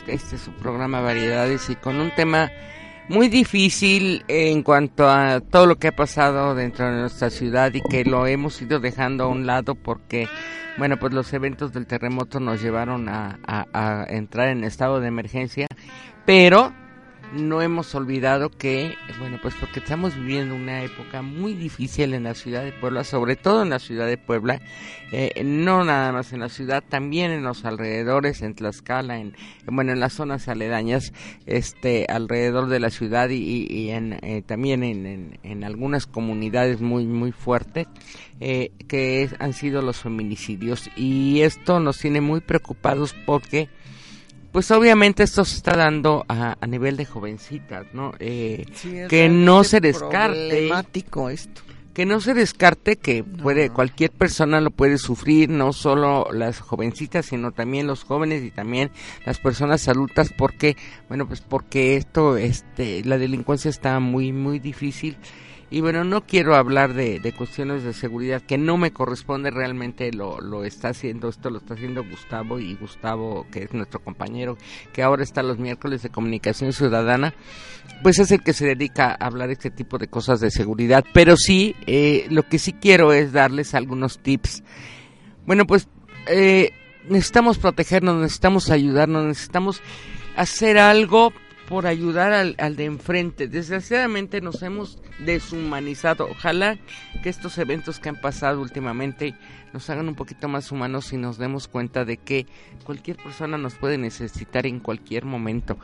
Este es su programa Variedades y con un tema muy difícil en cuanto a todo lo que ha pasado dentro de nuestra ciudad y que lo hemos ido dejando a un lado porque, bueno, pues los eventos del terremoto nos llevaron a, a entrar en estado de emergencia, pero no hemos olvidado que, bueno, pues porque estamos viviendo una época muy difícil en la ciudad de Puebla, sobre todo en la ciudad de Puebla, eh, no nada más en la ciudad, también en los alrededores, en Tlaxcala, en, bueno, en las zonas aledañas, este, alrededor de la ciudad y, en, eh, también en, en, algunas comunidades muy, muy fuertes, eh, que han sido los feminicidios. Y esto nos tiene muy preocupados porque pues obviamente esto se está dando a, a nivel de jovencitas, ¿no? Eh, que no se descarte. esto. Que no se descarte que puede cualquier persona lo puede sufrir, no solo las jovencitas, sino también los jóvenes y también las personas adultas, porque bueno pues porque esto, este, la delincuencia está muy muy difícil Y bueno, no quiero hablar de, de cuestiones de seguridad que no me corresponde realmente, lo, lo está haciendo, esto lo está haciendo Gustavo y Gustavo, que es nuestro compañero, que ahora está los miércoles de comunicación ciudadana, pues es el que se dedica a hablar este tipo de cosas de seguridad. Pero sí, eh, lo que sí quiero es darles algunos tips. Bueno, pues eh, necesitamos protegernos, necesitamos ayudarnos, necesitamos hacer algo por ayudar al, al, de enfrente. Desgraciadamente nos hemos deshumanizado. Ojalá que estos eventos que han pasado últimamente nos hagan un poquito más humanos y nos demos cuenta de que cualquier persona nos puede necesitar en cualquier momento.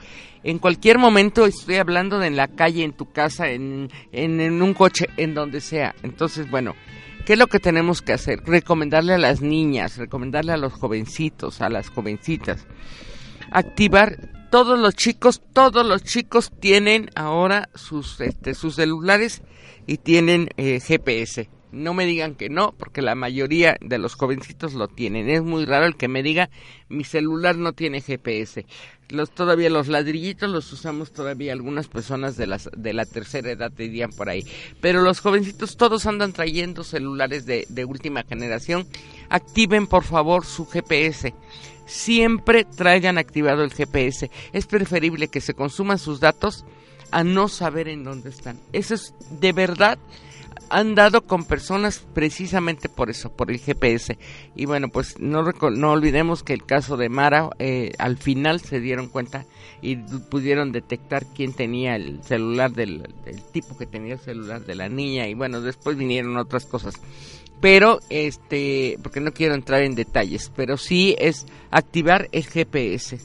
En cualquier momento estoy hablando de en la calle, en tu casa, en, en, en un coche, en donde sea. Entonces, bueno. ¿Qué es lo que tenemos que hacer? Recomendarle a las niñas, recomendarle a los jovencitos, a las jovencitas, activar todos los chicos, todos los chicos tienen ahora sus, este, sus celulares y tienen eh, GPS. No me digan que no, porque la mayoría de los jovencitos lo tienen. Es muy raro el que me diga mi celular no tiene GPS. Los todavía los ladrillitos los usamos todavía algunas personas de las de la tercera edad dirían por ahí. Pero los jovencitos todos andan trayendo celulares de, de última generación. Activen por favor su GPS siempre traigan activado el GPS. Es preferible que se consuman sus datos a no saber en dónde están. Eso es de verdad han dado con personas precisamente por eso, por el GPS. Y bueno, pues no, no olvidemos que el caso de Mara, eh, al final se dieron cuenta y pudieron detectar quién tenía el celular del, del tipo que tenía el celular de la niña y bueno, después vinieron otras cosas pero este porque no quiero entrar en detalles pero sí es activar el GPS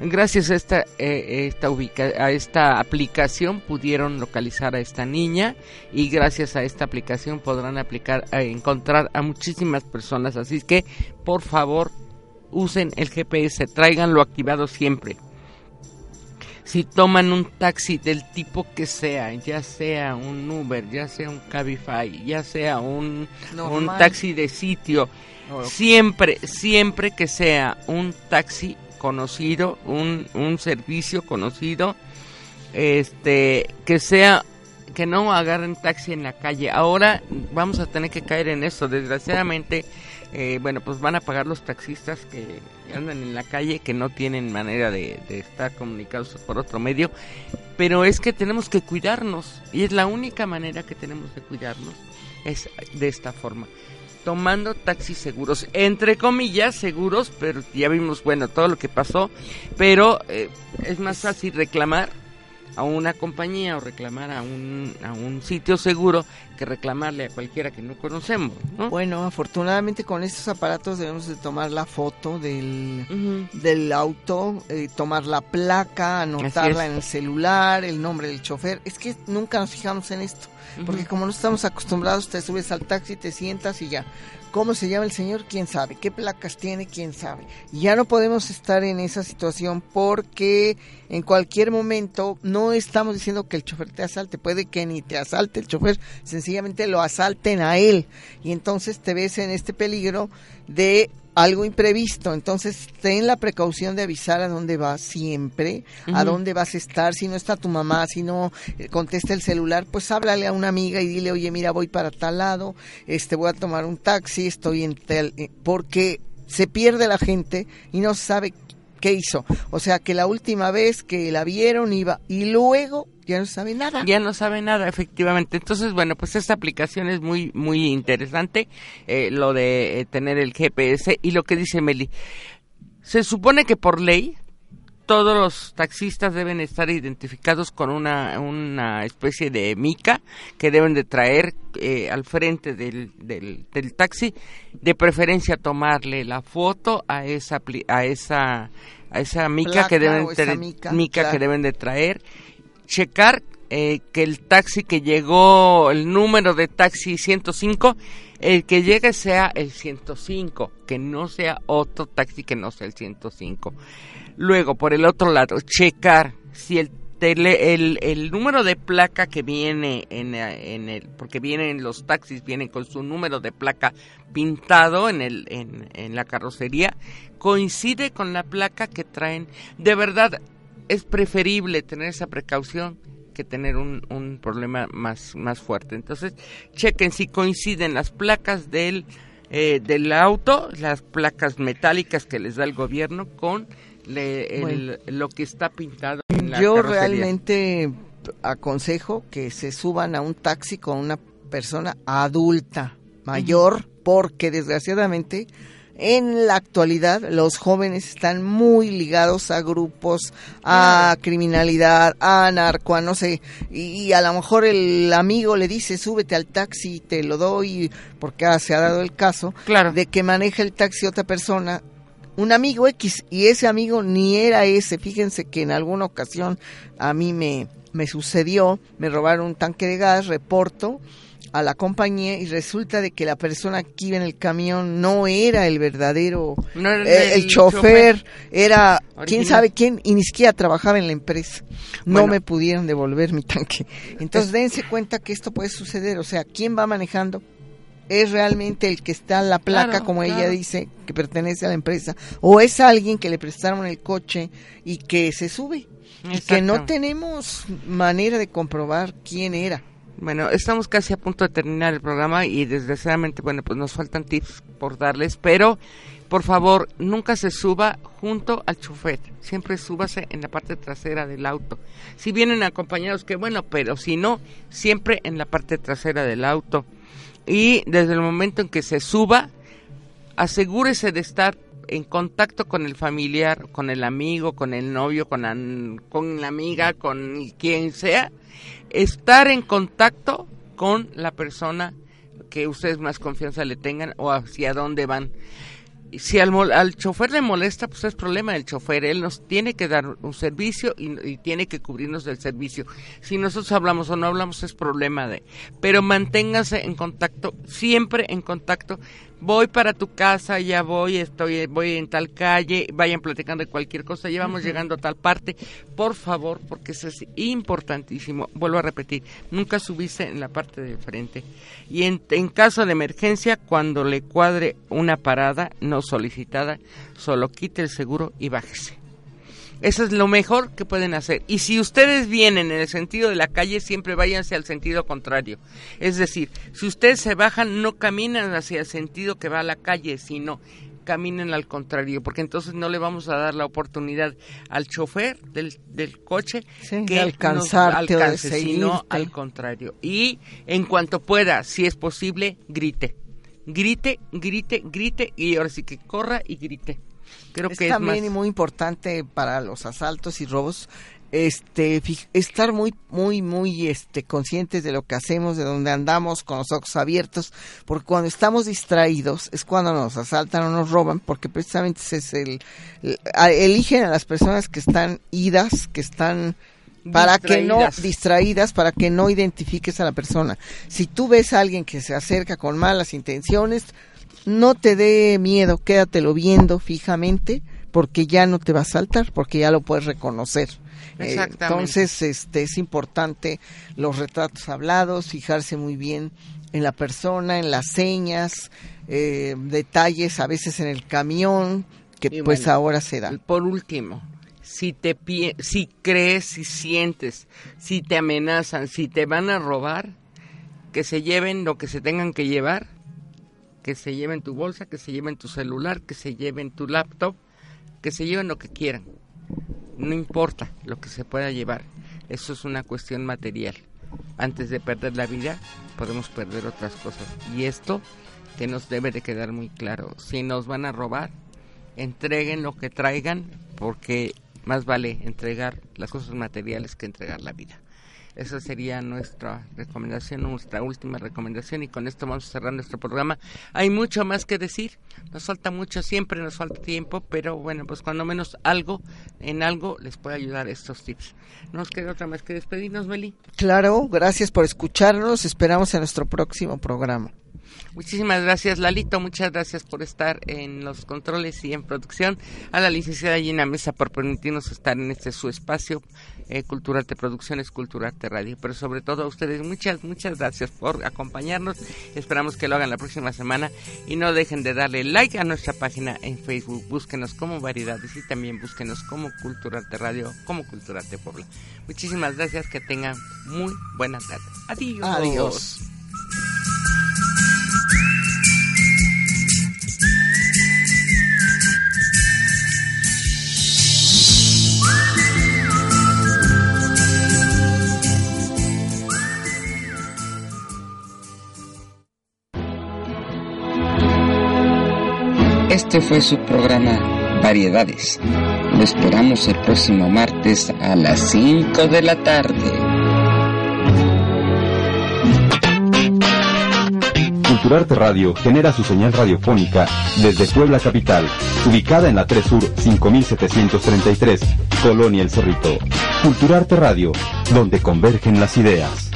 gracias a esta eh, esta ubica a esta aplicación pudieron localizar a esta niña y gracias a esta aplicación podrán aplicar a encontrar a muchísimas personas. Así que por favor usen el GPS tráiganlo activado siempre si toman un taxi del tipo que sea, ya sea un Uber, ya sea un Cabify, ya sea un, un taxi de sitio, oh. siempre, siempre que sea un taxi conocido, un, un servicio conocido, este, que sea que no agarren taxi en la calle. Ahora vamos a tener que caer en eso. Desgraciadamente, eh, bueno, pues van a pagar los taxistas que andan en la calle, que no tienen manera de, de, estar comunicados por otro medio. Pero es que tenemos que cuidarnos. Y es la única manera que tenemos de cuidarnos. Es de esta forma. Tomando taxis seguros, entre comillas seguros, pero ya vimos, bueno, todo lo que pasó. Pero eh, es más fácil reclamar a una compañía o reclamar a un, a un sitio seguro que reclamarle a cualquiera que no conocemos. ¿no? Bueno, afortunadamente con estos aparatos debemos de tomar la foto del, uh -huh. del auto, eh, tomar la placa, anotarla en el celular, el nombre del chofer. Es que nunca nos fijamos en esto, uh -huh. porque como no estamos acostumbrados, te subes al taxi, te sientas y ya. ¿Cómo se llama el señor? ¿Quién sabe? ¿Qué placas tiene? ¿Quién sabe? Ya no podemos estar en esa situación porque en cualquier momento no estamos diciendo que el chofer te asalte, puede que ni te asalte el chofer, sencillamente lo asalten a él y entonces te ves en este peligro de algo imprevisto, entonces ten la precaución de avisar a dónde vas siempre, uh -huh. a dónde vas a estar, si no está tu mamá, si no eh, contesta el celular, pues háblale a una amiga y dile, oye, mira, voy para tal lado, este, voy a tomar un taxi, estoy en tal, eh, porque se pierde la gente y no sabe qué hizo. O sea, que la última vez que la vieron iba y luego ya no sabe nada. Ya no sabe nada, efectivamente. Entonces, bueno, pues esta aplicación es muy, muy interesante, eh, lo de eh, tener el GPS y lo que dice Meli. Se supone que por ley todos los taxistas deben estar identificados con una, una especie de mica que deben de traer eh, al frente del, del, del, taxi, de preferencia tomarle la foto a esa a esa a esa mica Placa que deben mica, mica claro. que deben de traer, checar eh, que el taxi que llegó, el número de taxi 105, el que llegue sea el 105, que no sea otro taxi que no sea el 105. Luego, por el otro lado, checar si el tele, el, el número de placa que viene en, en el, porque vienen los taxis, vienen con su número de placa pintado en, el, en, en la carrocería, coincide con la placa que traen. De verdad, es preferible tener esa precaución que tener un, un problema más, más fuerte. Entonces, chequen si coinciden las placas del, eh, del auto, las placas metálicas que les da el gobierno con lo que está pintado en la Yo realmente aconsejo que se suban a un taxi con una persona adulta, mayor, porque desgraciadamente en la actualidad los jóvenes están muy ligados a grupos, a criminalidad, a narco, a no sé, y, a lo mejor el amigo le dice súbete al taxi, te lo doy, porque se ha dado el caso de que maneja el taxi otra persona un amigo X y ese amigo ni era ese. Fíjense que en alguna ocasión a mí me, me sucedió, me robaron un tanque de gas, reporto a la compañía y resulta de que la persona que iba en el camión no era el verdadero, eh, el, chofer, era quién sabe quién y ni siquiera trabajaba en la empresa. No me pudieron devolver mi tanque. Entonces dense cuenta que esto puede suceder, o sea, ¿quién va manejando? es realmente el que está en la placa, como ella dice, que pertenece a la empresa, o es alguien que le prestaron el coche y que se sube, y que no tenemos manera de comprobar quién era. Bueno, estamos casi a punto de terminar el programa y desgraciadamente, bueno, pues nos faltan tips por darles, pero por favor, nunca se suba junto al chofer, siempre súbase en la parte trasera del auto. Si vienen acompañados, que bueno, pero si no, siempre en la parte trasera del auto. Y desde el momento en que se suba, asegúrese de estar en contacto con el familiar, con el amigo, con el novio, con la, con la amiga, con quien sea, estar en contacto con la persona que ustedes más confianza le tengan o hacia dónde van. Si al, al chofer le molesta, pues es problema del chofer. Él nos tiene que dar un servicio y, y, tiene que cubrirnos del servicio. Si nosotros hablamos o no hablamos, es problema de. Pero manténgase en contacto, siempre en contacto voy para tu casa, ya voy, estoy, voy en tal calle, vayan platicando de cualquier cosa, ya vamos llegando a tal parte, por favor, porque eso es importantísimo. Vuelvo a repetir, nunca subiste en la parte de frente. Y en, en caso de emergencia, cuando le cuadre una parada no solicitada, solo quite el seguro y bájese. Eso es lo mejor que pueden hacer. Y si ustedes vienen en el sentido de la calle, siempre váyanse al sentido contrario. Es decir, si ustedes se bajan, no caminan hacia el sentido que va a la calle, sino caminen al contrario, porque entonces no le vamos a dar la oportunidad al chofer del, del coche que alcanzar alcance, sino al contrario. Y en cuanto pueda, si es posible, grite. Grite, grite, grite, y ahora sí que corra y grite. Creo es que también muy importante para los asaltos y robos este estar muy muy muy este conscientes de lo que hacemos de dónde andamos con los ojos abiertos porque cuando estamos distraídos es cuando nos asaltan o nos roban porque precisamente ese es el, eligen a las personas que están idas que están para que no distraídas para que no identifiques a la persona. Si tú ves a alguien que se acerca con malas intenciones no te dé miedo, quédatelo viendo fijamente porque ya no te va a saltar, porque ya lo puedes reconocer. Eh, entonces, este es importante los retratos hablados, fijarse muy bien en la persona, en las señas, eh, detalles a veces en el camión que pues ahora se da. Por último, si te si crees, si sientes, si te amenazan, si te van a robar, que se lleven lo que se tengan que llevar que se lleven tu bolsa, que se lleven tu celular, que se lleven tu laptop, que se lleven lo que quieran. No importa lo que se pueda llevar, eso es una cuestión material. Antes de perder la vida, podemos perder otras cosas. Y esto que nos debe de quedar muy claro. Si nos van a robar, entreguen lo que traigan, porque más vale entregar las cosas materiales que entregar la vida. Esa sería nuestra recomendación, nuestra última recomendación y con esto vamos a cerrar nuestro programa. Hay mucho más que decir, nos falta mucho, siempre nos falta tiempo, pero bueno, pues cuando menos algo, en algo les puede ayudar estos tips. ¿Nos queda otra más que despedirnos, Meli? Claro, gracias por escucharnos, esperamos en nuestro próximo programa. Muchísimas gracias, Lalito. Muchas gracias por estar en los controles y en producción. A la licenciada Gina Mesa por permitirnos estar en este su espacio, eh, Producciones, Culturarte Radio. Pero sobre todo a ustedes, muchas, muchas gracias por acompañarnos. Esperamos que lo hagan la próxima semana y no dejen de darle like a nuestra página en Facebook. Búsquenos como Variedades y también búsquenos como Culturarte Radio, como Culturarte Puebla. Muchísimas gracias, que tengan muy buena tarde. Adiós. Adiós. Este fue su programa Variedades. Lo esperamos el próximo martes a las 5 de la tarde. Culturarte Radio genera su señal radiofónica desde Puebla Capital, ubicada en la 3 Sur 5733, Colonia El Cerrito. Culturarte Radio, donde convergen las ideas.